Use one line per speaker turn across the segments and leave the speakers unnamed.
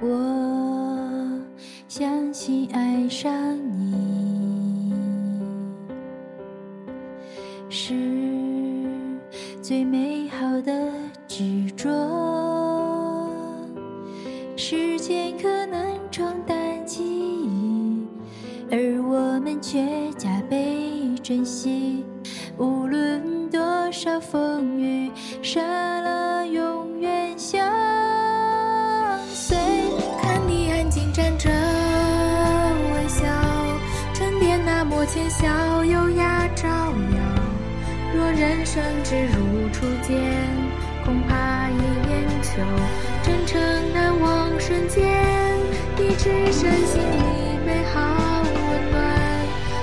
我相信爱上你是最美好的执着。时间可能冲淡记忆，而我们却加倍珍惜。无论多少风雨，沙了
边那抹浅笑，优雅招摇。若人生只如初见，恐怕一眼就真诚难忘瞬间。你只身心里美好温暖，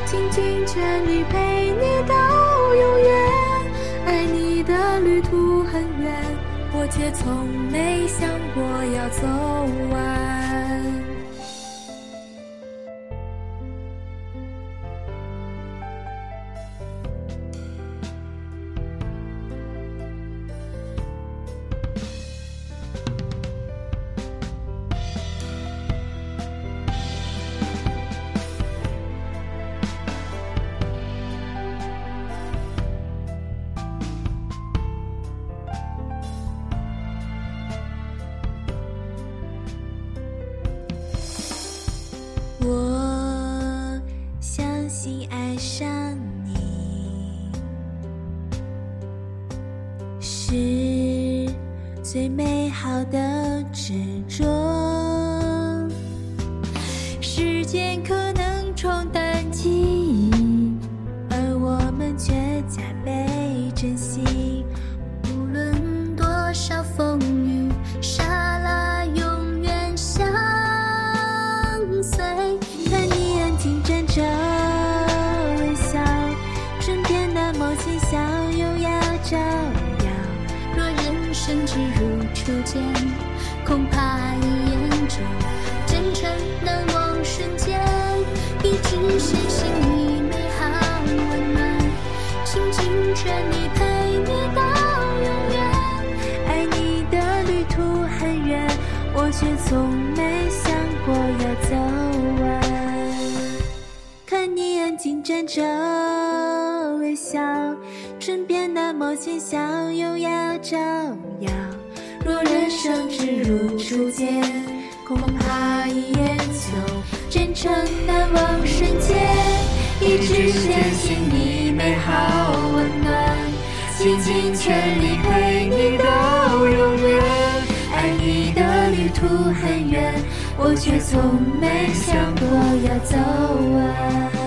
倾尽全力陪你到永远。爱你的旅途很远，我却从没想过要走完。
相信爱上你是最美好的执着。时间可能冲淡记忆，而我们却加倍珍惜。无论多少风雨，杀了永远相随。生只如初见，恐怕一眼就真诚难忘瞬间。一直深信你美好温暖，倾尽全力陪你到永远。爱你的旅途很远，我却从没想过要走完。看你安静站着微笑，身边那抹浅笑，优雅照耀。若人生只如初见，恐怕一眼就真诚难忘瞬间。一直相信你美好温暖，倾尽全力陪你到永远。爱你的旅途很远，我却从没想过要走完。